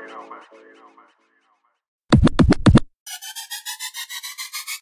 you know, man. Say no man.